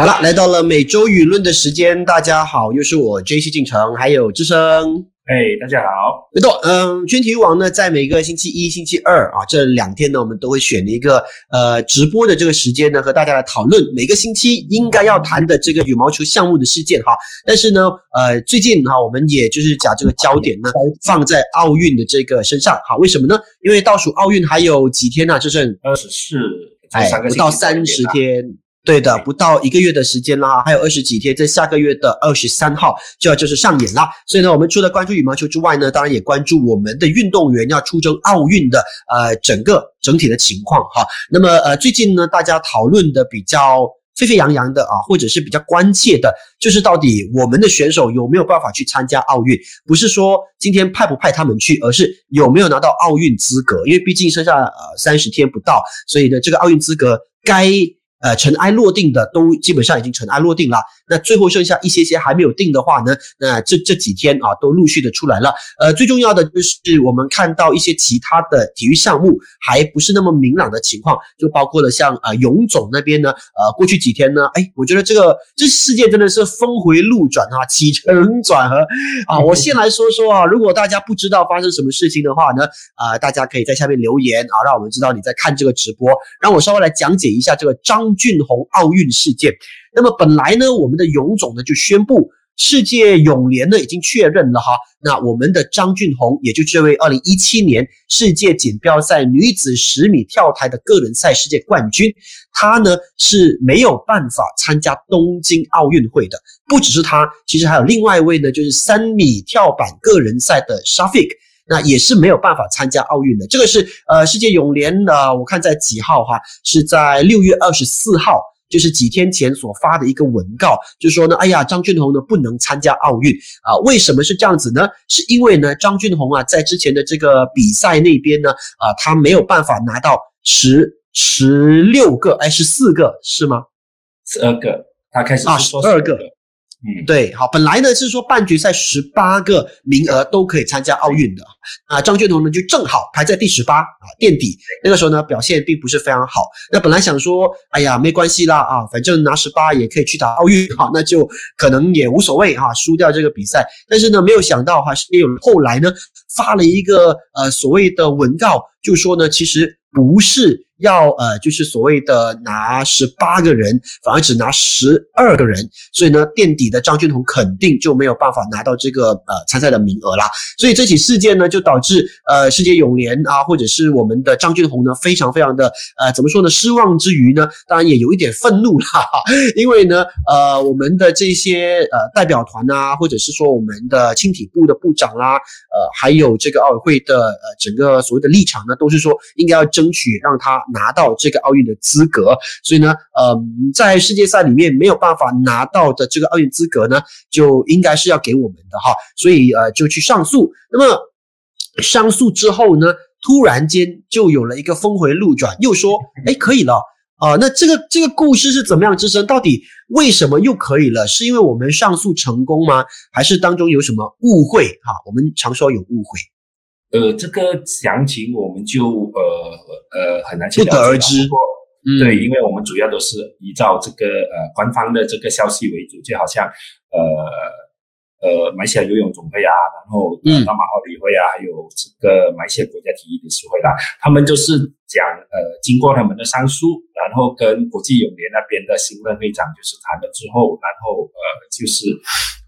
好了，来到了每周舆论的时间，大家好，又是我 J C 进城，还有智生。哎，大家好。没错，嗯，全体育网呢，在每个星期一、星期二啊，这两天呢，我们都会选一个呃直播的这个时间呢，和大家来讨论每个星期应该要谈的这个羽毛球项目的事件哈。但是呢，呃，最近哈，我们也就是讲这个焦点呢放在奥运的这个身上哈。为什么呢？因为倒数奥运还有几天呢？就剩二十四，哎，不到三十天。对的，不到一个月的时间啦，还有二十几天，在下个月的二十三号就要就是上演啦。所以呢，我们除了关注羽毛球之外呢，当然也关注我们的运动员要出征奥运的呃整个整体的情况哈。那么呃最近呢，大家讨论的比较沸沸扬扬的啊，或者是比较关切的，就是到底我们的选手有没有办法去参加奥运？不是说今天派不派他们去，而是有没有拿到奥运资格？因为毕竟剩下呃三十天不到，所以呢，这个奥运资格该。呃，尘埃落定的都基本上已经尘埃落定了。那最后剩下一些些还没有定的话呢？那这这几天啊，都陆续的出来了。呃，最重要的就是我们看到一些其他的体育项目还不是那么明朗的情况，就包括了像呃泳总那边呢，呃，过去几天呢，哎，我觉得这个这世界真的是峰回路转啊，起承转合啊。我先来说说啊，如果大家不知道发生什么事情的话呢，啊，大家可以在下面留言啊，让我们知道你在看这个直播，让我稍微来讲解一下这个张。张俊宏奥运事件，那么本来呢，我们的泳总呢就宣布，世界泳联呢已经确认了哈，那我们的张俊宏，也就这位二零一七年世界锦标赛女子十米跳台的个人赛世界冠军，他呢是没有办法参加东京奥运会的。不只是他，其实还有另外一位呢，就是三米跳板个人赛的 Shafik。那也是没有办法参加奥运的。这个是呃，世界泳联呢，我看在几号哈？是在六月二十四号，就是几天前所发的一个文告，就说呢，哎呀，张俊宏呢不能参加奥运啊？为什么是这样子呢？是因为呢，张俊宏啊，在之前的这个比赛那边呢，啊，他没有办法拿到十十六个，哎，十四个是吗？十二个，他开始啊，十二个。嗯，对，好，本来呢是说半决赛十八个名额都可以参加奥运的啊，张俊宏呢就正好排在第十八啊，垫底。那个时候呢表现并不是非常好。那本来想说，哎呀，没关系啦啊，反正拿十八也可以去打奥运哈，那就可能也无所谓哈，输掉这个比赛。但是呢，没有想到哈，是有后来呢发了一个呃所谓的文告，就说呢其实不是。要呃，就是所谓的拿十八个人，反而只拿十二个人，所以呢，垫底的张俊宏肯定就没有办法拿到这个呃参赛的名额啦。所以这起事件呢，就导致呃世界泳联啊，或者是我们的张俊宏呢，非常非常的呃怎么说呢？失望之余呢，当然也有一点愤怒啦，因为呢，呃我们的这些呃代表团啊，或者是说我们的青体部的部长啦，呃还有这个奥委会的呃整个所谓的立场呢，都是说应该要争取让他。拿到这个奥运的资格，所以呢，呃，在世界赛里面没有办法拿到的这个奥运资格呢，就应该是要给我们的哈，所以呃，就去上诉。那么上诉之后呢，突然间就有了一个峰回路转，又说，哎，可以了啊。那这个这个故事是怎么样之深？到底为什么又可以了？是因为我们上诉成功吗？还是当中有什么误会？哈，我们常说有误会。呃，这个详情我们就呃呃很难去不得而知。对，因为我们主要都是依照这个呃官方的这个消息为主，就好像呃呃马来西亚游泳总会啊，然后大马奥理会啊，还有这个马来西亚国家体育理事会啦，他们就是讲呃经过他们的上诉，然后跟国际泳联那边的新任会长就是谈了之后，然后呃就是。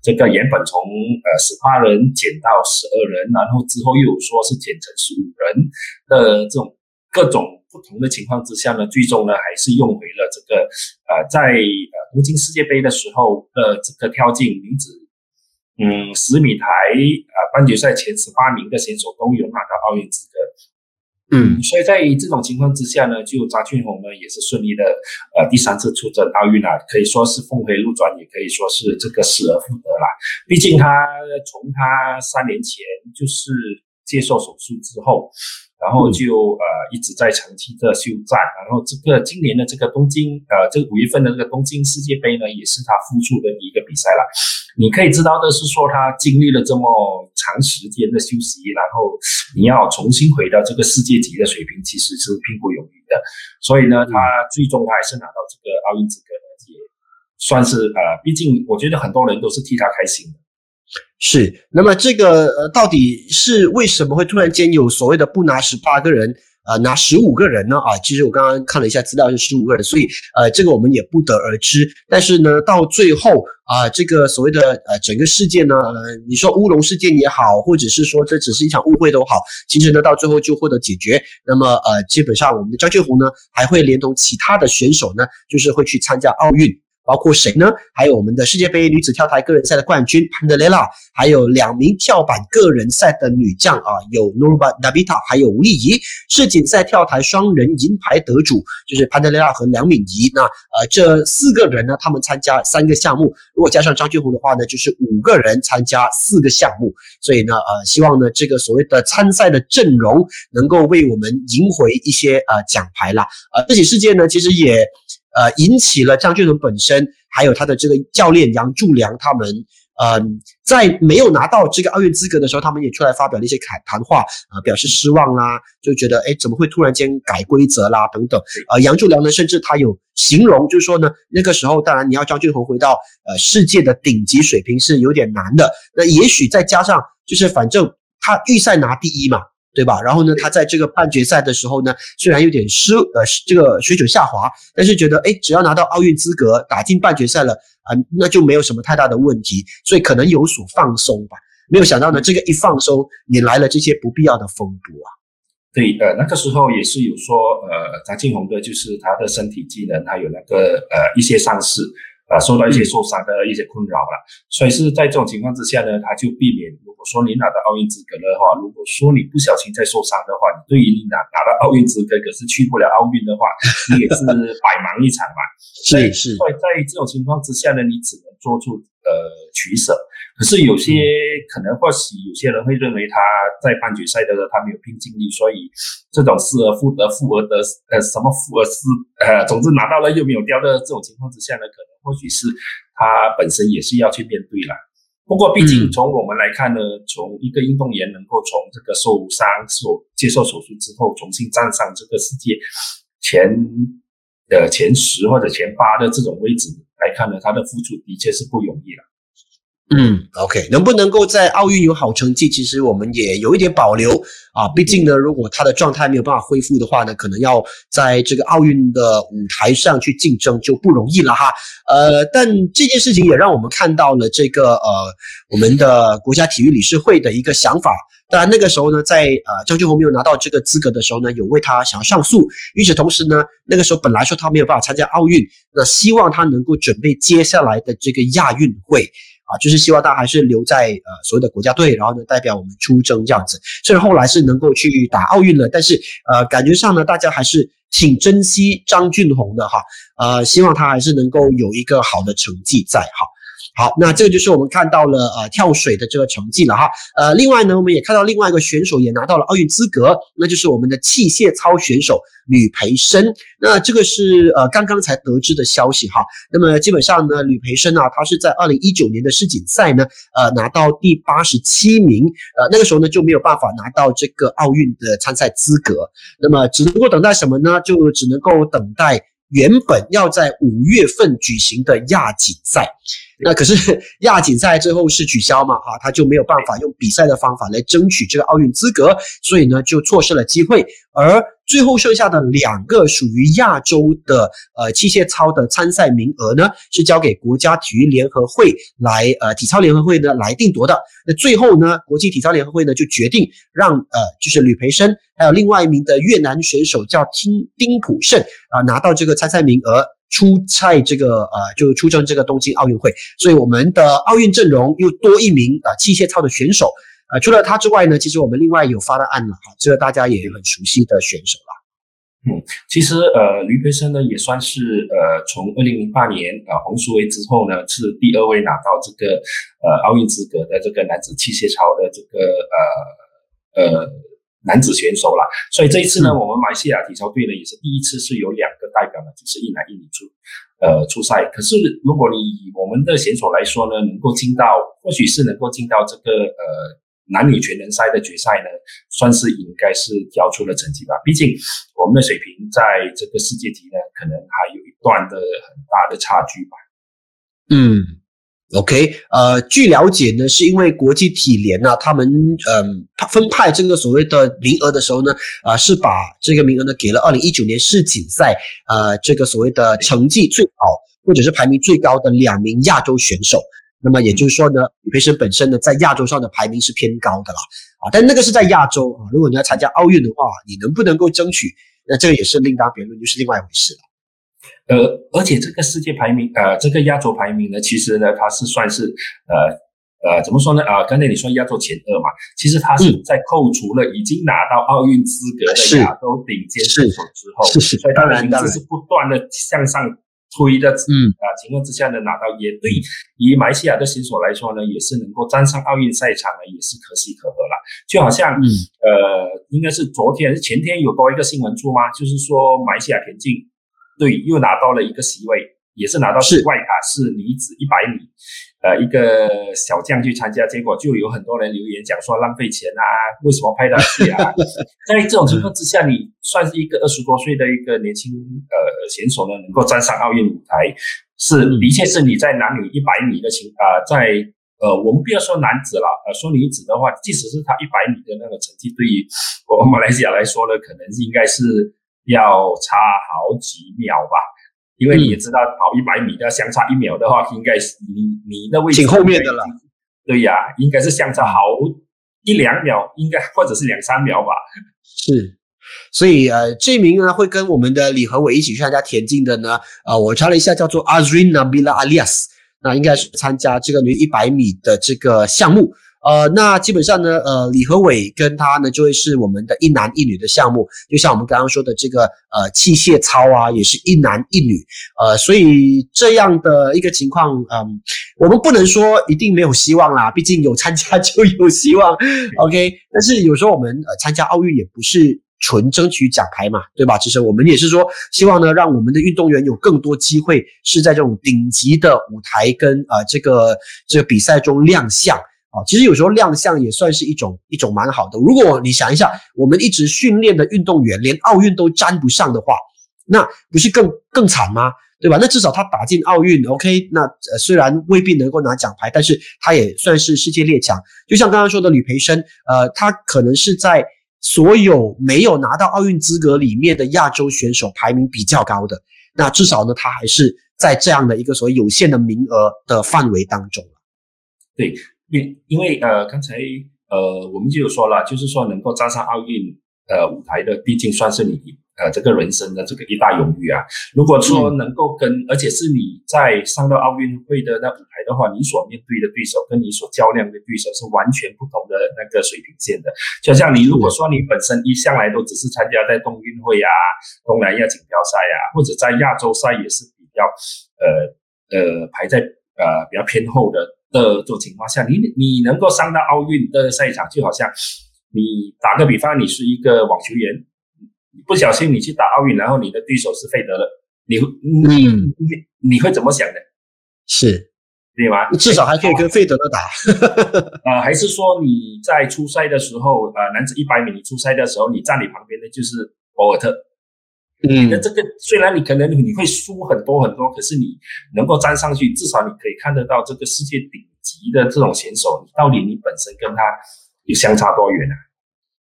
这个原本从呃十八人减到十二人，然后之后又有说是减成十五人的这种各种不同的情况之下呢，最终呢还是用回了这个呃在呃东京世界杯的时候的这个跳进女子嗯十米台啊半决赛前十八名的选手都有拿到奥运资格。嗯，所以在这种情况之下呢，就张俊宏呢也是顺利的，呃，第三次出征奥运啊，可以说是峰回路转，也可以说是这个失而复得啦。毕竟他从他三年前就是接受手术之后。然后就呃一直在长期的休战，然后这个今年的这个东京呃这个五月份的这个东京世界杯呢，也是他复出的第一个比赛了。你可以知道的是说，他经历了这么长时间的休息，然后你要重新回到这个世界级的水平，其实是并不容易的。所以呢，他最终他还是拿到这个奥运资格呢，也算是呃，毕竟我觉得很多人都是替他开心的。是，那么这个呃，到底是为什么会突然间有所谓的不拿十八个人？呃，拿十五个人呢？啊，其实我刚刚看了一下资料是十五个人，所以呃，这个我们也不得而知。但是呢，到最后啊，这个所谓的呃整个事件呢，呃，你说乌龙事件也好，或者是说这只是一场误会都好，其实呢，到最后就获得解决。那么呃，基本上我们的张俊宏呢，还会连同其他的选手呢，就是会去参加奥运。包括谁呢？还有我们的世界杯女子跳台个人赛的冠军潘德雷拉，还有两名跳板个人赛的女将啊，有努巴达比塔，还有吴丽怡。世锦赛跳台双人银牌得主就是潘德雷拉和梁敏仪。那呃，这四个人呢，他们参加三个项目，如果加上张俊宏的话呢，就是五个人参加四个项目。所以呢，呃，希望呢，这个所谓的参赛的阵容能够为我们赢回一些呃奖牌啦。呃，这起事件呢，其实也。呃，引起了张俊宏本身，还有他的这个教练杨柱良他们，嗯，在没有拿到这个奥运资格的时候，他们也出来发表了一些谈谈话，呃，表示失望啦，就觉得哎，怎么会突然间改规则啦，等等。呃，杨柱良呢，甚至他有形容，就是说呢，那个时候当然你要张俊宏回到呃世界的顶级水平是有点难的。那也许再加上，就是反正他预赛拿第一嘛。对吧？然后呢，他在这个半决赛的时候呢，虽然有点失呃这个水准下滑，但是觉得哎，只要拿到奥运资格，打进半决赛了啊，那就没有什么太大的问题，所以可能有所放松吧。没有想到呢，这个一放松，引来了这些不必要的风波啊。对，呃，那个时候也是有说，呃，张庆红的就是他的身体机能，他有那个呃一些伤势。啊，受到一些受伤的一些困扰了，所以是在这种情况之下呢，他就避免。如果说你拿到奥运资格的话，如果说你不小心再受伤的话，你对于你拿拿到奥运资格，可是去不了奥运的话，你也是百忙一场嘛。是是。所以在这种情况之下呢，你只能做出呃取舍。可是有些可能或许有些人会认为他在半决赛的时候他没有拼尽力，所以这种失而复得、复而得呃什么复而失呃，总之拿到了又没有掉的这种情况之下呢，可能或许是他本身也是要去面对了。不过毕竟从我们来看呢，从一个运动员能够从这个受伤、受接受手术之后重新站上这个世界前的前十或者前八的这种位置来看呢，他的付出的确是不容易了。嗯，OK，能不能够在奥运有好成绩，其实我们也有一点保留啊。毕竟呢，如果他的状态没有办法恢复的话呢，可能要在这个奥运的舞台上去竞争就不容易了哈。呃，但这件事情也让我们看到了这个呃，我们的国家体育理事会的一个想法。当然那个时候呢，在呃张俊宏没有拿到这个资格的时候呢，有为他想要上诉。与此同时呢，那个时候本来说他没有办法参加奥运，那希望他能够准备接下来的这个亚运会。啊，就是希望他还是留在呃所谓的国家队，然后呢代表我们出征这样子。虽然后来是能够去打奥运了，但是呃感觉上呢，大家还是挺珍惜张俊宏的哈。呃，希望他还是能够有一个好的成绩在哈。好，那这个就是我们看到了呃跳水的这个成绩了哈。呃，另外呢，我们也看到另外一个选手也拿到了奥运资格，那就是我们的器械操选手吕培生。那这个是呃刚刚才得知的消息哈。那么基本上呢，吕培生啊，他是在二零一九年的世锦赛呢，呃拿到第八十七名，呃那个时候呢就没有办法拿到这个奥运的参赛资格。那么只能够等待什么呢？就只能够等待。原本要在五月份举行的亚锦赛，那可是 亚锦赛最后是取消嘛？哈，他就没有办法用比赛的方法来争取这个奥运资格，所以呢就错失了机会。而最后剩下的两个属于亚洲的呃器械操的参赛名额呢，是交给国家体育联合会来呃体操联合会呢来定夺的。那最后呢，国际体操联合会呢就决定让呃就是吕培生还有另外一名的越南选手叫丁丁普胜啊拿到这个参赛名额出赛这个呃就出征这个东京奥运会。所以我们的奥运阵容又多一名啊器械操的选手。啊，除了他之外呢，其实我们另外有发的案了哈，这个大家也很熟悉的选手了。嗯，其实呃，吕培生呢也算是呃，从二零零八年啊红苏威之后呢，是第二位拿到这个呃奥运资格的这个男子器械操的这个呃呃男子选手了。所以这一次呢，我们马来西亚体操队呢也是第一次是有两个代表呢，就是一男一女出呃出赛。可是如果你以我们的选手来说呢，能够进到，或许是能够进到这个呃。男女全能赛的决赛呢，算是应该是交出了成绩吧。毕竟我们的水平在这个世界级呢，可能还有一段的很大的差距吧。嗯，OK，呃，据了解呢，是因为国际体联呢，他们嗯分派这个所谓的名额的时候呢，啊，是把这个名额呢给了二零一九年世锦赛呃这个所谓的成绩最好或者是排名最高的两名亚洲选手。那么也就是说呢，李培生本身呢在亚洲上的排名是偏高的啦，啊，但那个是在亚洲啊，如果你要参加奥运的话，你能不能够争取？那这个也是另当别论，就是另外一回事了。呃，而且这个世界排名，呃，这个亚洲排名呢，其实呢，它是算是，呃呃，怎么说呢？啊，刚才你说亚洲前二嘛，其实它是在扣除了已经拿到奥运资格的亚洲顶尖选手之后，是是，所以当然这是不断的向上推的，嗯啊情况之下呢，拿到也对于马来西亚的选手来说呢，也是能够站上奥运赛场呢，也是可喜可贺了。就好像，嗯呃，应该是昨天是前天有多一个新闻出吗？就是说马来西亚田径。队，又拿到了一个席位，也是拿到是外卡，是女子一百米，呃，一个小将去参加，结果就有很多人留言讲说浪费钱啊，为什么拍他去啊？在这种情况之下，你算是一个二十多岁的一个年轻呃选手呢，能够站上奥运舞台，是的确是你在男女一百米的情啊，在呃，我们不要说男子了，呃，说女子的话，即使是他一百米的那个成绩，对于我们马来西亚来说呢，可能应该是。要差好几秒吧，因为你也知道，跑一百米的相差一秒的话，应该是你你的位置挺后面的了。对呀，应该是相差好一两秒，应该或者是两三秒吧。是，所以呃，这名呢会跟我们的李和伟一起去参加田径的呢，呃，我查了一下，叫做 Azrin Nabila Alias，那应该是参加这个女一百米的这个项目。呃，那基本上呢，呃，李和伟跟他呢就会是我们的一男一女的项目，就像我们刚刚说的这个呃器械操啊，也是一男一女，呃，所以这样的一个情况，嗯，我们不能说一定没有希望啦，毕竟有参加 就有希望，OK。但是有时候我们呃参加奥运也不是纯争取奖牌嘛，对吧？其实我们也是说希望呢，让我们的运动员有更多机会是在这种顶级的舞台跟呃这个这个比赛中亮相。啊，其实有时候亮相也算是一种一种蛮好的。如果你想一下，我们一直训练的运动员连奥运都沾不上的话，那不是更更惨吗？对吧？那至少他打进奥运，OK？那呃虽然未必能够拿奖牌，但是他也算是世界列强。就像刚刚说的吕培生，呃，他可能是在所有没有拿到奥运资格里面的亚洲选手排名比较高的。那至少呢，他还是在这样的一个所谓有限的名额的范围当中对。因因为呃，刚才呃，我们就有说了，就是说能够站上奥运呃舞台的，毕竟算是你呃这个人生的这个一大荣誉啊。如果说能够跟，而且是你在上到奥运会的那舞台的话，你所面对的对手跟你所较量的对手是完全不同的那个水平线的。就像你如果说你本身一向来都只是参加在冬运会啊、东南亚锦标赛啊，或者在亚洲赛也是比较呃呃排在呃比较偏后的。的这种情况下，你你能够上到奥运的赛场，就好像你打个比方，你是一个网球员，不小心你去打奥运，然后你的对手是费德勒，你你你你会怎么想的？是，对吗？至少还可以跟费德勒打。啊，还是说你在初赛的时候，呃，男子一百米你初赛的时候，你站你旁边的就是博尔特。嗯，那这个虽然你可能你会输很多很多，可是你能够站上去，至少你可以看得到这个世界顶级的这种选手，你到底你本身跟他有相差多远啊？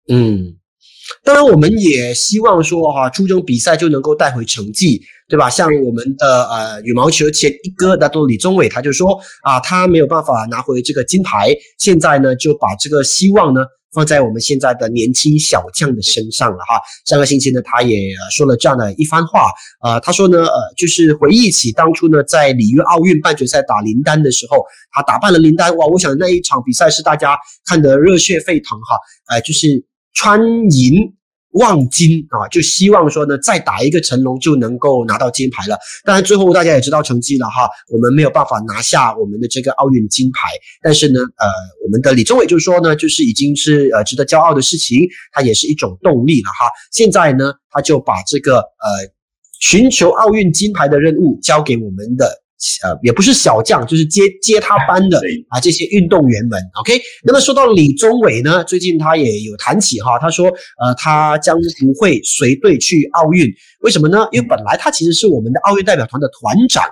嗯，当然我们也希望说哈，初中比赛就能够带回成绩，对吧？像我们的呃羽毛球前一哥，那都李宗伟，他就说啊，他没有办法拿回这个金牌，现在呢就把这个希望呢。放在我们现在的年轻小将的身上了哈。上个星期呢，他也说了这样的一番话，呃，他说呢，呃，就是回忆起当初呢，在里约奥运半决赛打林丹的时候，他打败了林丹，哇，我想那一场比赛是大家看得热血沸腾哈，呃，就是穿银。望金啊，就希望说呢，再打一个成龙就能够拿到金牌了。当然，最后大家也知道成绩了哈，我们没有办法拿下我们的这个奥运金牌。但是呢，呃，我们的李宗伟就说呢，就是已经是呃值得骄傲的事情，它也是一种动力了哈。现在呢，他就把这个呃寻求奥运金牌的任务交给我们的。呃，也不是小将，就是接接他班的 啊，这些运动员们。OK，那么说到李宗伟呢，最近他也有谈起哈，他说，呃，他将不会随队去奥运，为什么呢？因为本来他其实是我们的奥运代表团的团长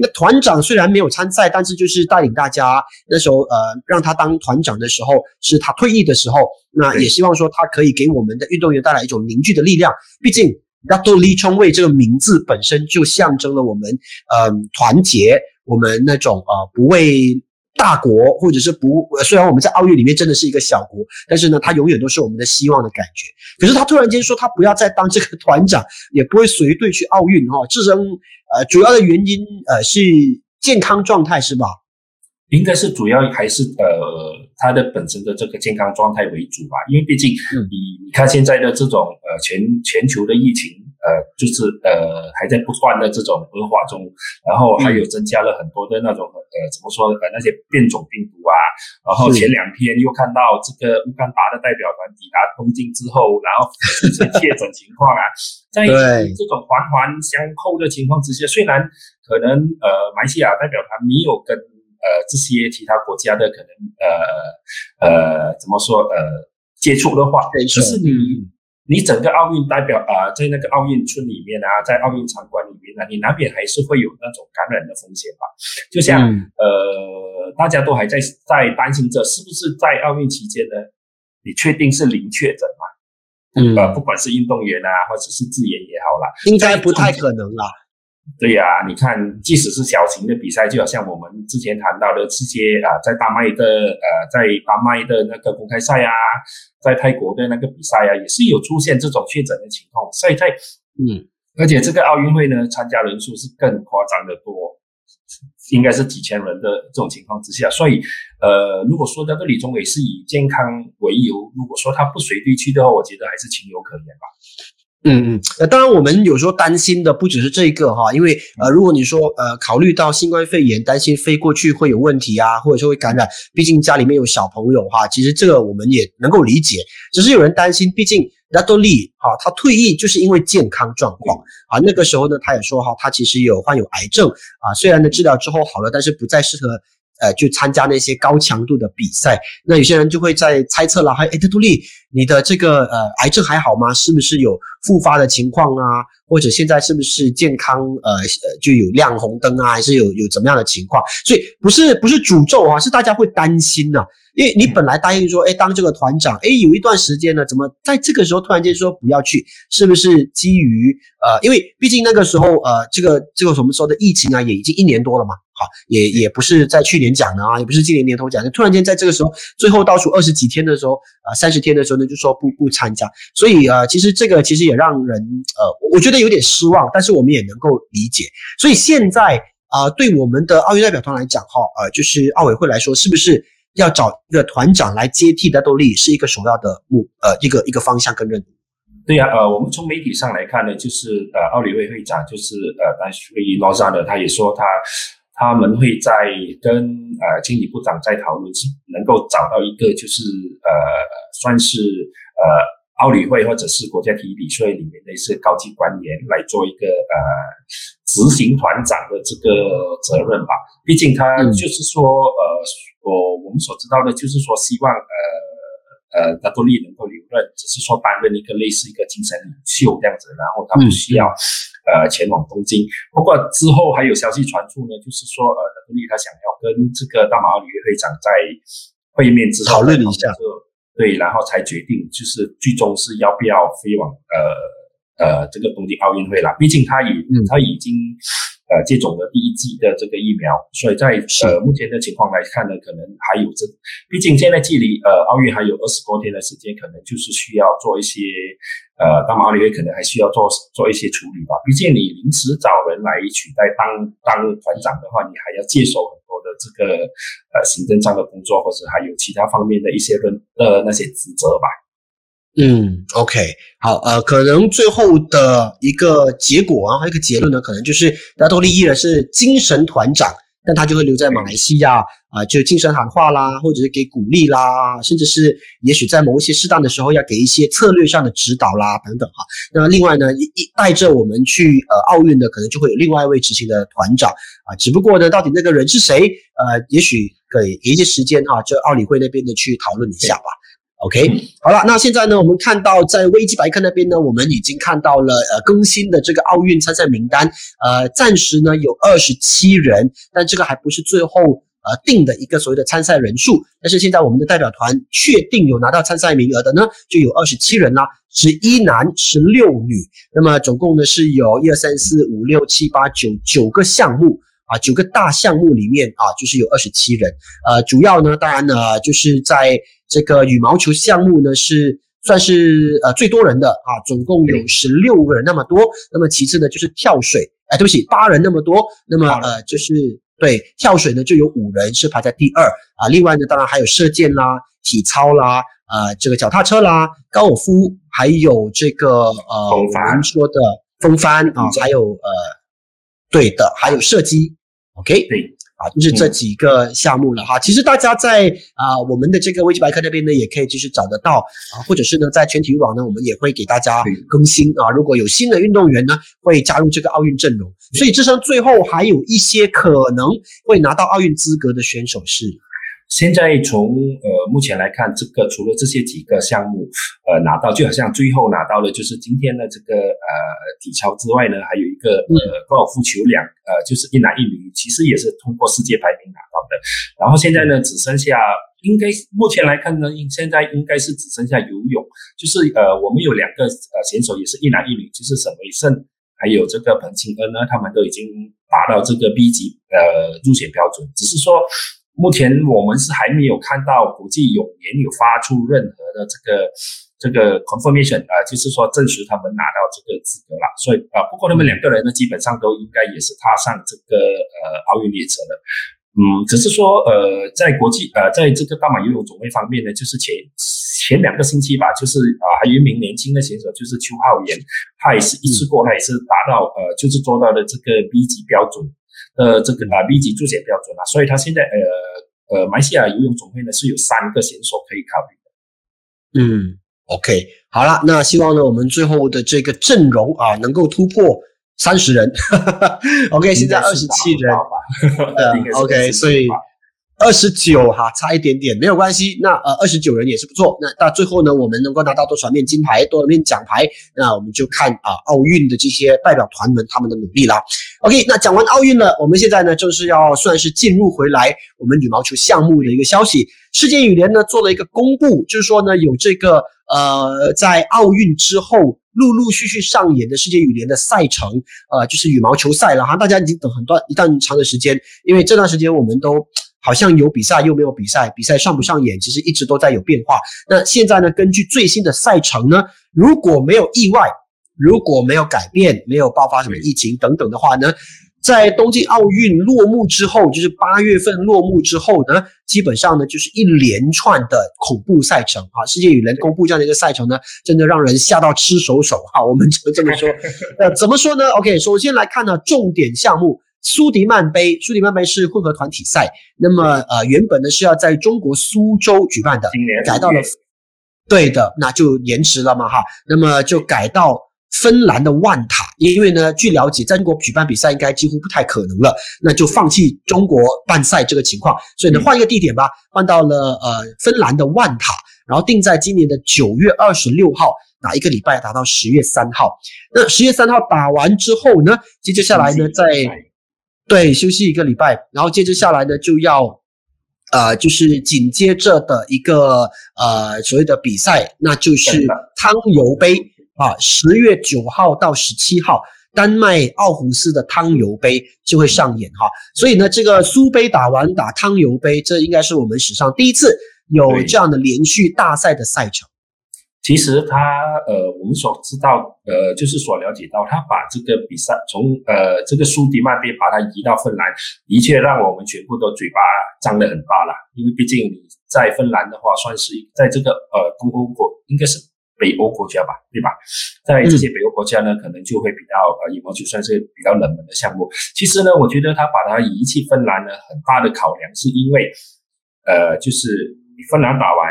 那团长虽然没有参赛，但是就是带领大家那时候呃让他当团长的时候，是他退役的时候，那也希望说他可以给我们的运动员带来一种凝聚的力量。毕竟 Dato Lee Chong Wei 这个名字本身就象征了我们呃团结，我们那种呃不畏。大国，或者是不，虽然我们在奥运里面真的是一个小国，但是呢，他永远都是我们的希望的感觉。可是他突然间说他不要再当这个团长，也不会随队去奥运哈。自身呃主要的原因呃是健康状态是吧？应该是主要还是呃他的本身的这个健康状态为主吧，因为毕竟你你看现在的这种呃全全球的疫情。呃，就是呃，还在不断的这种恶化中，然后还有增加了很多的那种呃，怎么说呃，那些变种病毒啊，然后前两天又看到这个乌干达的代表团抵达东京之后，然后出现确诊情况啊，在这种环环相扣的情况之下，虽然可能呃，马来西亚代表团没有跟呃这些其他国家的可能呃呃怎么说呃接触的话，可是你。你整个奥运代表啊，在那个奥运村里面啊，在奥运场馆里面呢，你难免还是会有那种感染的风险吧？就像呃，大家都还在在担心着，是不是在奥运期间呢？你确定是零确诊吗？嗯，呃，不管是运动员啊，或者是自研也好啦，应该不太可能啦。对呀，你看，即使是小型的比赛，就好像我们之前谈到的这些啊，在丹麦的呃，在丹麦的那个公开赛啊，在泰国的那个比赛啊，也是有出现这种确诊的情况。所以在嗯，而且这个奥运会呢，参加人数是更夸张的多，应该是几千人的这种情况之下。所以呃，如果说这个李宗伟是以健康为由，如果说他不随队去的话，我觉得还是情有可原吧。嗯嗯，当然我们有时候担心的不只是这一个哈，因为呃，如果你说呃，考虑到新冠肺炎，担心飞过去会有问题啊，或者说会感染，毕竟家里面有小朋友哈，其实这个我们也能够理解。只是有人担心，毕竟 n 多利哈，他退役就是因为健康状况啊，那个时候呢，他也说哈，他其实有患有癌症啊，虽然呢治疗之后好了，但是不再适合。呃，就参加那些高强度的比赛，那有些人就会在猜测了，还哎，特杜利，你的这个呃癌症还好吗？是不是有复发的情况啊？或者现在是不是健康呃就有亮红灯啊？还是有有怎么样的情况？所以不是不是诅咒啊，是大家会担心呐。因为你本来答应说，哎，当这个团长，哎，有一段时间呢，怎么在这个时候突然间说不要去？是不是基于呃，因为毕竟那个时候呃，这个这个我们说的疫情啊，也已经一年多了嘛，也也不是在去年讲的啊，也不是今年年头讲的，突然间在这个时候最后倒数二十几天的时候，啊，三十天的时候呢，就说不不参加，所以呃，其实这个其实也让人呃，我觉得有点失望，但是我们也能够理解。所以现在啊，对我们的奥运代表团来讲哈，呃，就是奥委会来说，是不是？要找一个团长来接替戴斗力是一个首要的目呃一个一个方向跟任务。对呀，呃，我们从媒体上来看呢，就是呃奥委会会长就是呃丹斯瑞罗萨的，他也说他他们会在跟呃经理部长在讨论，是能够找到一个就是呃算是呃奥委会或者是国家体育理事会里面的一些高级官员来做一个呃执行团长的这个责任吧。毕竟他就是说呃。我我们所知道的，就是说希望呃呃达多利能够留任，只是说担任一个类似一个精神领袖这样子，然后他不需要呃前往东京。不过之后还有消息传出呢，就是说呃达多利他想要跟这个大马奥委会会长在会面之后讨论一下，对，然后才决定就是最终是要不要飞往呃呃这个东京奥运会了。毕竟他已他已经。呃，接种了第一剂的这个疫苗，所以在呃目前的情况来看呢，可能还有这，毕竟现在距离呃奥运还有二十多天的时间，可能就是需要做一些呃，当然奥运会可能还需要做做一些处理吧。毕竟你临时找人来取代当当团长的话，你还要接手很多的这个呃行政上的工作，或者还有其他方面的一些人呃那些职责吧。嗯，OK，好，呃，可能最后的一个结果啊，还有一个结论呢，可能就是达多利伊人是精神团长，但他就会留在马来西亚啊，就精神喊话啦，或者是给鼓励啦，甚至是也许在某一些适当的时候要给一些策略上的指导啦，等等哈。那另外呢，一一带着我们去呃奥运的，可能就会有另外一位执行的团长啊，只不过呢，到底那个人是谁？呃，也许给给一些时间哈，就奥理会那边的去讨论一下吧。OK，好了，那现在呢，我们看到在危机百科那边呢，我们已经看到了呃更新的这个奥运参赛名单，呃，暂时呢有二十七人，但这个还不是最后呃定的一个所谓的参赛人数。但是现在我们的代表团确定有拿到参赛名额的呢，就有二十七人啦，十一男十六女，那么总共呢是有一二三四五六七八九九个项目。啊，九个大项目里面啊，就是有二十七人。呃，主要呢，当然呢，就是在这个羽毛球项目呢，是算是呃最多人的啊，总共有十六个人那么多。那么其次呢，就是跳水，哎，对不起，八人那么多。那么呃，就是对跳水呢，就有五人是排在第二啊。另外呢，当然还有射箭啦、体操啦、呃，这个脚踏车啦、高尔夫，还有这个呃，我们说的风帆啊，还有呃，对的，还有射击。OK，对，啊，就是这几个项目了哈。其实大家在啊我们的这个维基百科那边呢，也可以继续找得到啊，或者是呢在全体育网呢，我们也会给大家更新啊。如果有新的运动员呢，会加入这个奥运阵容，所以这上最后还有一些可能会拿到奥运资格的选手是。现在从呃目前来看，这个除了这些几个项目，呃拿到就好像最后拿到的就是今天的这个呃体操之外呢，还有一个呃高尔夫球两呃就是一男一女，其实也是通过世界排名拿到的。然后现在呢只剩下应该目前来看呢，现在应该是只剩下游泳，就是呃我们有两个呃选手也是一男一女，就是沈维胜还有这个彭清恩呢，他们都已经达到这个 B 级呃入选标准，只是说。目前我们是还没有看到国际泳联有发出任何的这个这个 confirmation 啊，就是说证实他们拿到这个资格了。所以啊，不过他们两个人呢，基本上都应该也是踏上这个呃奥运列车了。嗯，只是说呃，在国际呃，在这个大马游泳总会方面呢，就是前前两个星期吧，就是啊，还有一名年轻的选手，就是邱浩源，他也是一次过，他也是达到呃，就是做到了这个 B 级标准。呃，这个啊 B 级注解标准啊，所以他现在呃呃，马来西亚游泳总会呢是有三个选手可以考虑的。嗯，OK，好了，那希望呢我们最后的这个阵容啊能够突破三十人。OK，现在二十七人，呃，OK，所以。二十九哈，差一点点没有关系。那呃，二十九人也是不错。那到最后呢，我们能够拿到多少面金牌，多少面奖牌，那我们就看啊，奥运的这些代表团们他们的努力啦。OK，那讲完奥运了，我们现在呢就是要算是进入回来我们羽毛球项目的一个消息。世界羽联呢做了一个公布，就是说呢有这个呃在奥运之后陆陆续续上演的世界羽联的赛程，呃就是羽毛球赛了哈。大家已经等很多一段长的时间，因为这段时间我们都。好像有比赛又没有比赛，比赛上不上演，其实一直都在有变化。那现在呢？根据最新的赛程呢，如果没有意外，如果没有改变，没有爆发什么疫情等等的话呢，在东京奥运落幕之后，就是八月份落幕之后呢，基本上呢就是一连串的恐怖赛程啊。世界羽联公布这样的一个赛程呢，真的让人吓到吃手手哈。我们只能这么说。呃，怎么说呢？OK，首先来看呢，重点项目。苏迪曼杯，苏迪曼杯是混合团体赛。那么，呃，原本呢是要在中国苏州举办的，改到了，对的，那就延迟了嘛，哈。那么就改到芬兰的万塔，因为呢，据了解，在中国举办比赛应该几乎不太可能了，那就放弃中国办赛这个情况，所以呢，换一个地点吧，换到了呃芬兰的万塔，然后定在今年的九月二十六号，打一个礼拜，打到十月三号。那十月三号打完之后呢，接接下来呢，在对，休息一个礼拜，然后接着下来呢，就要，呃，就是紧接着的一个呃所谓的比赛，那就是汤尤杯啊，十月九号到十七号，丹麦奥胡斯的汤尤杯就会上演哈。所以呢，这个苏杯打完打汤尤杯，这应该是我们史上第一次有这样的连续大赛的赛程。其实他呃，我们所知道呃，就是所了解到，他把这个比赛从呃这个苏迪曼杯把它移到芬兰，的确让我们全部都嘴巴张得很大了。因为毕竟你在芬兰的话，算是在这个呃东欧国，应该是北欧国家吧，对吧？在这些北欧国家呢，可能就会比较呃羽毛球算是比较冷门的项目。其实呢，我觉得他把它移去芬兰呢，很大的考量是因为呃，就是芬兰打完，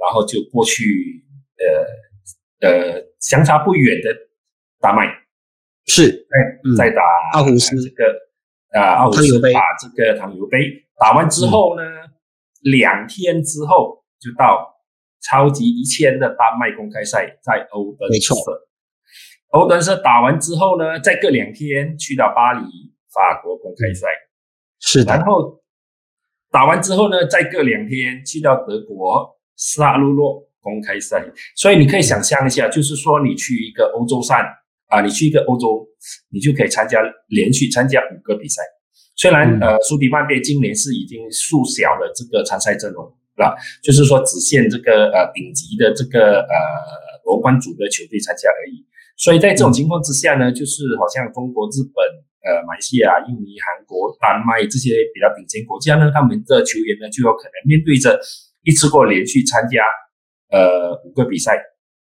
然后就过去。呃呃，相差不远的大麦。是。在在打奥胡斯。这个啊奥胡斯打这个糖油杯，打完之后呢，两天之后就到超级一千的丹麦公开赛在欧登没错。欧登是打完之后呢，再隔两天去到巴黎法国公开赛，是的。然，后打完之后呢，再隔两天去到德国萨鲁洛公开赛。所以你可以想象一下，就是说你去一个欧洲赛啊，你去一个欧洲，你就可以参加连续参加五个比赛。虽然嗯呃，苏迪曼杯今年是已经缩小了这个参赛阵容了，就是说只限这个呃顶级的这个呃夺冠组的球队参加而已。所以在这种情况之下呢，就是好像中国、日本、呃马来西亚、印尼、韩国、丹麦这些比较顶尖国家呢，他们的球员呢就有可能面对着一次过连续参加呃五个比赛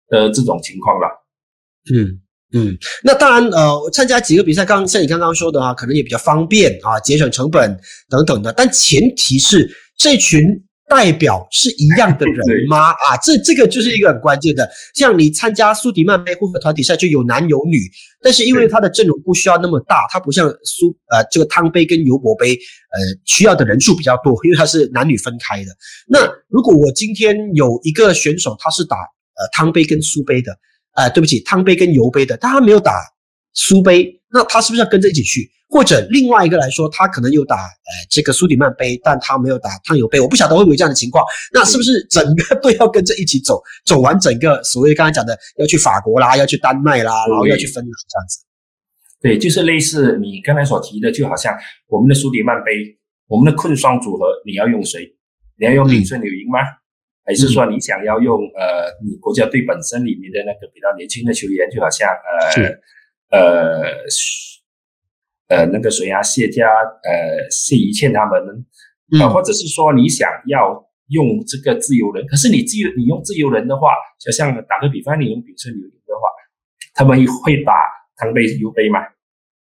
的这种情况了。嗯。嗯，那当然，呃，参加几个比赛，刚像你刚刚说的啊，可能也比较方便啊，节省成本等等的。但前提是这群代表是一样的人吗？啊，这这个就是一个很关键的。像你参加苏迪曼杯混合团体赛就有男有女，但是因为他的阵容不需要那么大，他不像苏呃这个汤杯跟尤伯杯，呃需要的人数比较多，因为它是男女分开的。那如果我今天有一个选手他是打呃汤杯跟苏杯的。呃，对不起，汤杯跟尤杯的，但他没有打苏杯，那他是不是要跟着一起去？或者另外一个来说，他可能有打呃这个苏迪曼杯，但他没有打汤尤杯，我不晓得会不会有这样的情况。那是不是整个队要跟着一起走，走完整个所谓刚才讲的要去法国啦，要去丹麦啦，然后要去芬兰这样子？对，就是类似你刚才所提的，就好像我们的苏迪曼杯，我们的困双组合，你要用谁？你要用嗯林顺柳莹吗？还是说你想要用呃你国家队本身里面的那个比较年轻的球员，就好像呃是呃呃那个谁啊，谢家呃谢怡倩他们，嗯呃或者是说你想要用这个自由人，可是你自由你用自由人的话，就像打个比方，你用比顺柳莹的话，他们会打汤杯油杯吗？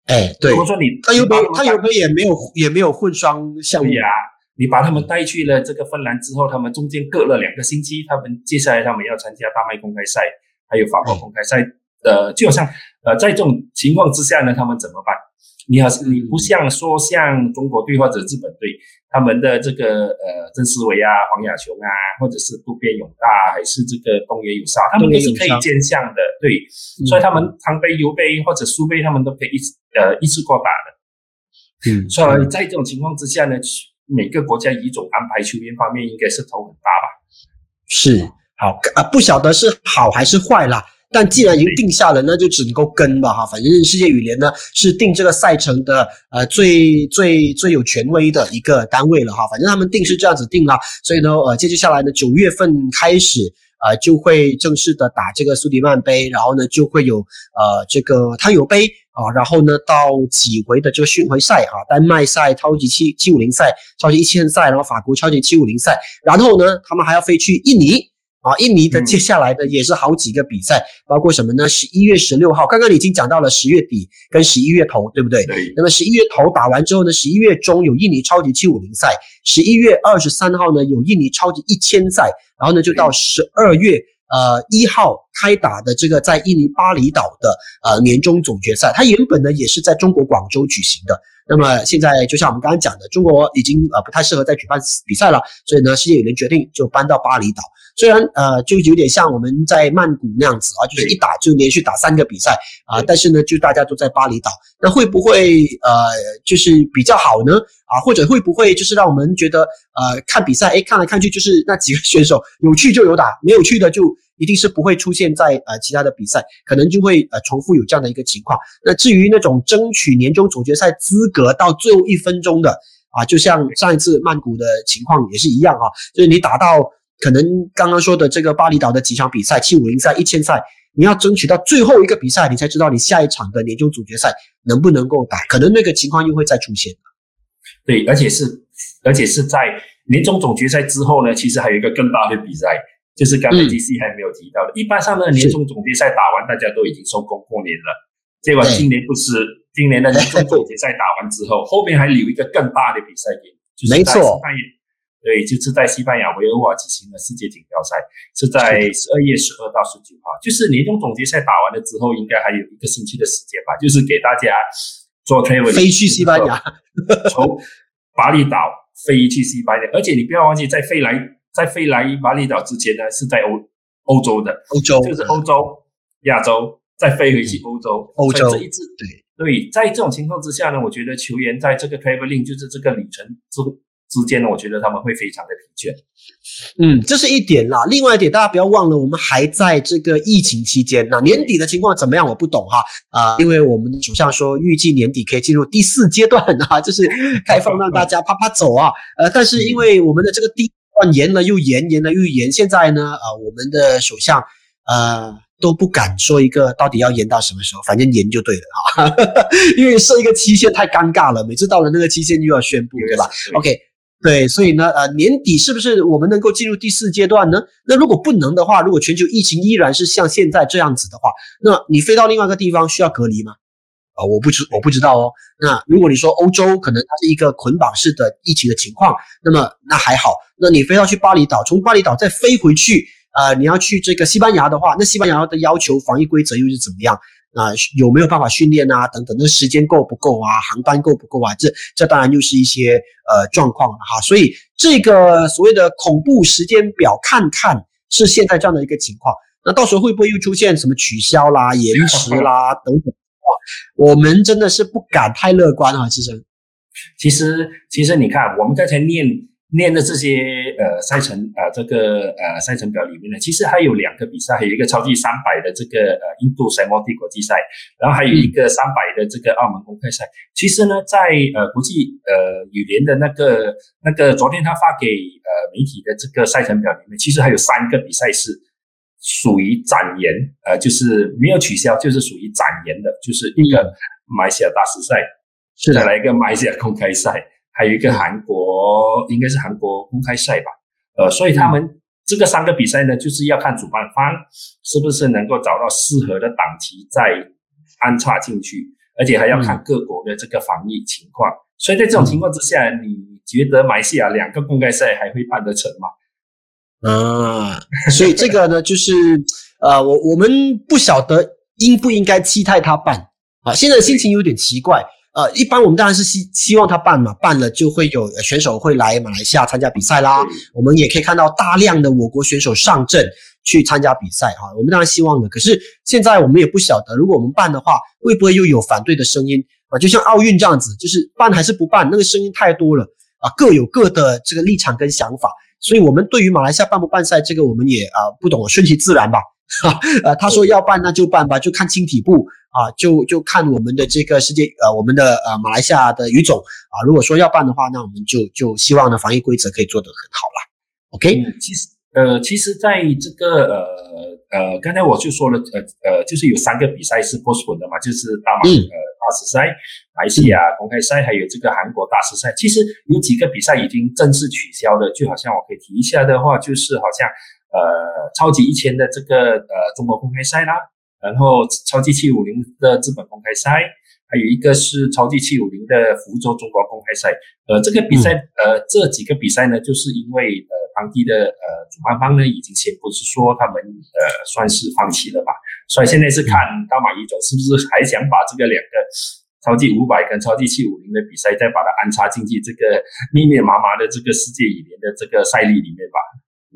哎，对如，果说你他油杯他油杯也没有也没有混双项目对，呀、你把他们带去了这个芬兰之后，他们中间隔了两个星期，他们接下来他们要参加大麦公开赛，还有法国公开赛，呃，就好像呃，在这种情况之下呢，他们怎么办？你好，你不像说像中国队或者日本队，他们的这个呃郑思维啊、黄雅琼啊，或者是渡边勇大，还是这个东野有沙，他们都是可以兼项的，对，所以他们汤杯、油杯或者苏杯，他们都可以一次呃一次过打的。嗯，所以在这种情况之下呢，每个国家以种安排球员方面应该是头很大吧？是好啊，不晓得是好还是坏啦。但既然已经定下了，那就只能够跟吧哈。反正世界羽联呢是定这个赛程的呃最最最有权威的一个单位了哈。反正他们定是这样子定了，所以呢呃接接下来呢九月份开始呃就会正式的打这个苏迪曼杯，然后呢就会有呃这个汤尤杯啊，然后呢到几回的这个巡回赛啊，丹麦赛、超级七七五零赛、超级一千赛，然后法国超级七五零赛，然后呢他们还要飞去印尼。啊，印尼的接下来的也是好几个比赛，包括什么呢？十一月十六号，刚刚你已经讲到了十月底跟十一月头，对不对？对，那么十一月头打完之后呢，十一月中有印尼超级七五零赛，十一月二十三号呢有印尼超级一千赛，然后呢就到十二月呃一号开打的这个在印尼巴厘岛的呃年终总决赛，它原本呢也是在中国广州举行的。那么现在就像我们刚刚讲的，中国已经呃不太适合再举办比赛了，所以呢，世界羽联决定就搬到巴厘岛。虽然呃就有点像我们在曼谷那样子啊，就是一打就连续打三个比赛啊，但是呢就大家都在巴厘岛，那会不会呃就是比较好呢？啊，或者会不会就是让我们觉得呃看比赛，哎看来看去就是那几个选手有趣就有打，没有趣的就一定是不会出现在呃其他的比赛，可能就会呃重复有这样的一个情况。那至于那种争取年终总决赛资格到最后一分钟的啊，就像上一次曼谷的情况也是一样啊，就是你打到可能刚刚说的这个巴厘岛的几场比赛，七五零赛、一千赛，你要争取到最后一个比赛，你才知道你下一场的年终总决赛能不能够打，可能那个情况又会再出现。对，而且是而且是在年终总决赛之后呢，其实还有一个更大的比赛，就是刚才嗯 GC 还没有提到的。一般上呢，年终总决赛打完，大家都已经收工过年了。结果今年不是，今年的年终总决赛打完之后，后面还留一个更大的比赛给你，就是在没错。对，就是在西班牙维尔瓦举行的世界锦标赛，是在十二月十二到十九号，就是年终总决赛打完了之后，应该还有一个星期的时间吧，就是给大家做 travel 飞去西班牙，从巴厘岛飞去西班牙，而且你不要忘记，在飞来在飞来巴厘岛之前呢，是在欧欧洲的，欧洲就是欧洲、亚洲，再飞回去欧洲，欧洲这一次对。对，在这种情况之下呢，我觉得球员在这个 traveling 就是这个旅程之之间呢，我觉得他们会非常的疲倦。嗯，这是一点啦。另外一点，大家不要忘了，我们还在这个疫情期间。那年底的情况怎么样？我不懂哈啊，因为我们首相说预计年底可以进入第四阶段啊，就是开放让大家啪啪走啊。呃，但是因为我们的这个第一段延了又延，延了又延，现在呢，呃，我们的首相呃。都不敢说一个到底要延到什么时候，反正延就对了啊，因为设一个期限太尴尬了，每次到了那个期限又要宣布，对吧？OK，对，所以呢，呃，年底是不是我们能够进入第四阶段呢？那如果不能的话，如果全球疫情依然是像现在这样子的话，那你飞到另外一个地方需要隔离吗？啊，我不知我不知道哦。那如果你说欧洲可能它是一个捆绑式的疫情的情况，那么那还好。那你飞到去巴厘岛，从巴厘岛再飞回去。呃，你要去这个西班牙的话，那西班牙的要求防疫规则又是怎么样啊？有没有办法训练啊？等等，那时间够不够啊？航班够不够啊？这这当然又是一些呃状况了哈。所以这个所谓的恐怖时间表，看看是现在这样的一个情况。那到时候会不会又出现什么取消啦、延迟啦等等？哇，我们真的是不敢太乐观啊，其实。其实，其实你看，我们刚才念。练的这些呃赛程呃这个呃赛程表里面呢，其实还有两个比赛，还有一个超级三百的这个呃印度赛摩地国际赛，然后还有一个三百的这个澳门公开赛。其实呢，在呃国际呃羽联的那个那个昨天他发给呃媒体的这个赛程表里面，其实还有三个比赛是属于展延，呃就是没有取消，就是属于展延的，就是一个马来西亚大师赛，是再来一个马来西亚公开赛。还有一个韩国，应该是韩国公开赛吧，呃，所以他们这个三个比赛呢，就是要看主办方是不是能够找到适合的档期再安插进去，而且还要看各国的这个防疫情况。所以在这种情况之下，你觉得马来西亚两个公开赛还会办得成吗？啊，所以这个呢，就是呃，我我们不晓得应不应该期待他办啊，现在心情有点奇怪。呃，一般我们当然是希希望他办嘛，办了就会有选手会来马来西亚参加比赛啦。我们也可以看到大量的我国选手上阵去参加比赛哈，我们当然希望的。可是现在我们也不晓得，如果我们办的话，会不会又有反对的声音啊？就像奥运这样子，就是办还是不办，那个声音太多了啊，各有各的这个立场跟想法。所以，我们对于马来西亚办不办赛，这个我们也啊不懂，顺其自然吧。哈，呃，他说要办那就办吧，就看青体部。啊，就就看我们的这个世界，呃，我们的呃马来西亚的语种啊，如果说要办的话，那我们就就希望呢防疫规则可以做得很好了。OK，其实呃，其实在这个呃呃，刚才我就说了，呃呃，就是有三个比赛是 postpone 的嘛，就是大马呃大师赛、马来西亚公开赛，还有这个韩国大师赛。其实有几个比赛已经正式取消了，就好像我可以提一下的话，就是好像呃超级一千的这个呃中国公开赛啦。然后超级七五零的资本公开赛，还有一个是超级七五零的福州中国公开赛。呃，这个比赛，呃，这几个比赛呢，就是因为呃当地的呃主办方呢已经宣布是说他们呃算是放弃了吧，所以现在是看大马一种是不是还想把这个两个超级五百跟超级七五零的比赛再把它安插进去这个密密麻麻的这个世界羽联的这个赛例里面吧。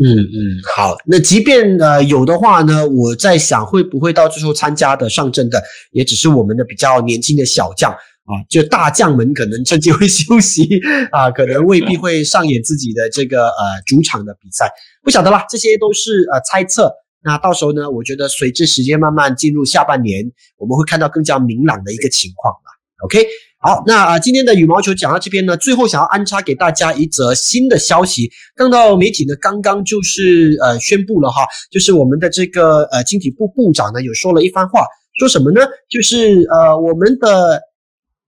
嗯嗯，好，那即便呃有的话呢，我在想会不会到最后参加的上阵的，也只是我们的比较年轻的小将啊，就大将们可能 趁机会休息啊，可能未必会上演自己的这个呃主场的比赛，不晓得啦，这些都是呃猜测。那到时候呢，我觉得随着时间慢慢进入下半年，我们会看到更加明朗的一个情况了。OK。好，那啊，今天的羽毛球讲到这边呢，最后想要安插给大家一则新的消息。看到媒体呢，刚刚就是呃宣布了哈，就是我们的这个呃经济部部长呢有说了一番话，说什么呢？就是呃我们的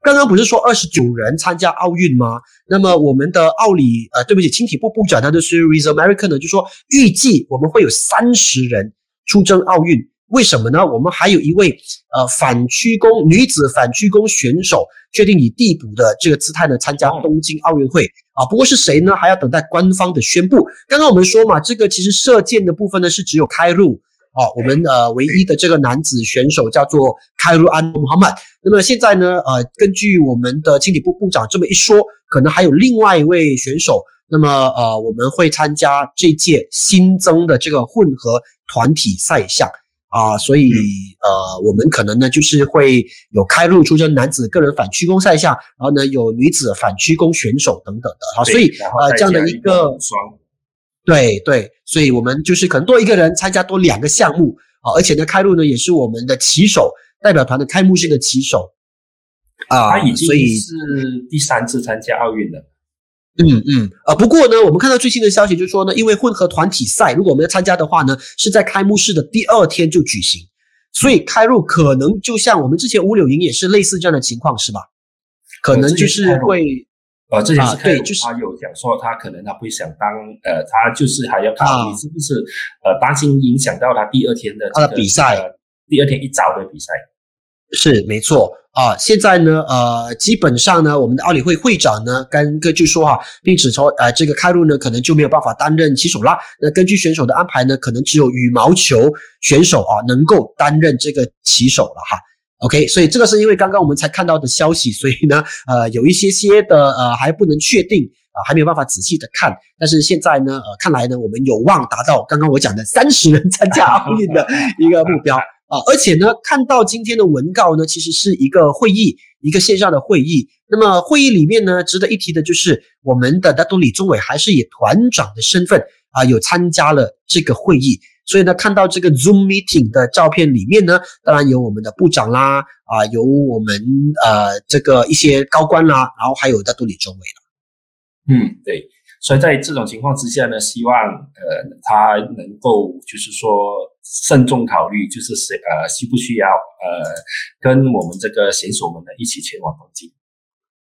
刚刚不是说二十九人参加奥运吗？那么我们的奥里呃对不起，经体部部长他就是 r e s e America 呢，就说预计我们会有三十人出征奥运。为什么呢？我们还有一位呃反曲弓女子反曲弓选手，确定以递补的这个姿态呢参加东京奥运会啊。不过是谁呢？还要等待官方的宣布。刚刚我们说嘛，这个其实射箭的部分呢是只有开路啊，我们呃唯一的这个男子选手叫做开路安穆罕默。那么现在呢，呃，根据我们的经理部部长这么一说，可能还有另外一位选手。那么呃，我们会参加这届新增的这个混合团体赛项啊，所以呃，我们可能呢就是会有开路出征男子个人反曲弓赛项，然后呢有女子反曲弓选手等等的。啊，所以呃这样的一个对对，所以我们就是可能多一个人参加多两个项目啊，而且呢开路呢也是我们的旗手代表团的开幕式的旗手。啊，他已经是第三次参加奥运了。嗯嗯，呃，不过呢，我们看到最新的消息就是说呢，因为混合团体赛，如果我们要参加的话呢，是在开幕式的第二天就举行，所以开路可能就像我们之前五柳营也是类似这样的情况，是吧？可能就是会，呃，这前是对，就是他有讲说他可能他会想当，呃，他就是还要考虑是不是呃担心影响到他第二天的他的比赛，第二天一早的比赛，是没错。啊，现在呢，呃，基本上呢，我们的奥理会会长呢，跟根据说哈，并指出，呃，这个开路呢，可能就没有办法担任旗手了。那根据选手的安排呢，可能只有羽毛球选手啊，能够担任这个旗手了哈。OK，所以这个是因为刚刚我们才看到的消息，所以呢，呃，有一些些的呃还不能确定啊，还没有办法仔细的看。但是现在呢，呃，看来呢，我们有望达到刚刚我讲的三十人参加奥运的一个目标。啊，而且呢，看到今天的文告呢，其实是一个会议，一个线上的会议。那么会议里面呢，值得一提的就是我们的大都李宗伟还是以团长的身份啊，有参加了这个会议。所以呢，看到这个 Zoom meeting 的照片里面呢，当然有我们的部长啦，啊，有我们呃这个一些高官啦，然后还有大都李宗伟了。嗯，对。所以在这种情况之下呢，希望呃他能够就是说慎重考虑，就是谁呃需不需要呃跟我们这个选手们呢一起前往东京。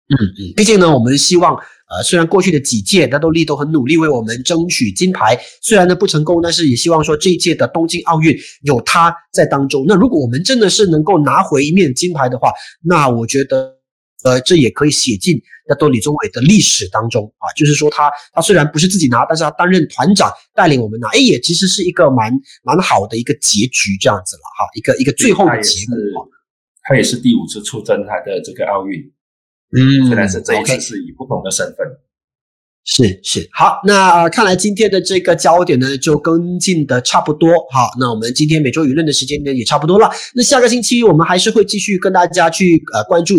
嗯嗯，毕竟呢，我们希望呃虽然过去的几届大都力都很努力为我们争取金牌，虽然呢不成功，但是也希望说这一届的东京奥运有他在当中。那如果我们真的是能够拿回一面金牌的话，那我觉得。呃，这也可以写进那多李宗伟的历史当中啊，就是说他他虽然不是自己拿，但是他担任团长带领我们拿，哎，也其实是一个蛮蛮好的一个结局这样子了哈，一个一个最后的结果。他也是第五次出征他的这个奥运，嗯，虽然是这一次是以不同的身份。是是，好，那看来今天的这个焦点呢就跟进的差不多，好，那我们今天每周舆论的时间呢也差不多了，那下个星期我们还是会继续跟大家去呃关注。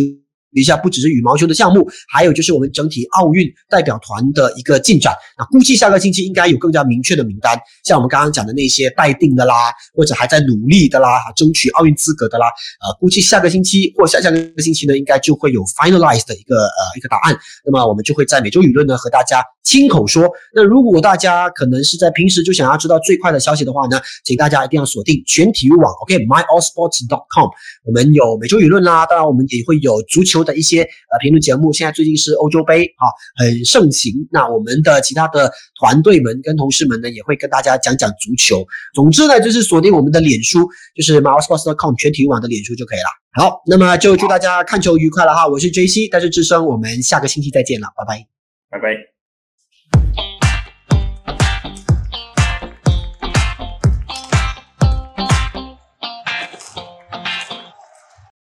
一下不只是羽毛球的项目，还有就是我们整体奥运代表团的一个进展。那估计下个星期应该有更加明确的名单，像我们刚刚讲的那些待定的啦，或者还在努力的啦，争取奥运资格的啦，呃，估计下个星期或下下个星期呢，应该就会有 finalized 的一个呃一个答案。那么我们就会在每周舆论呢和大家亲口说。那如果大家可能是在平时就想要知道最快的消息的话呢，请大家一定要锁定全体育网，OK，myallsports.com。我们有每周舆论啦，当然我们也会有足球。的一些呃评论节目，现在最近是欧洲杯啊，很盛行。那我们的其他的团队们跟同事们呢，也会跟大家讲讲足球。总之呢，就是锁定我们的脸书，就是 mysports.com 全体育网的脸书就可以了。好，那么就祝大家看球愉快了哈！我是 J C，但是智商，我们下个星期再见了，拜拜，拜拜。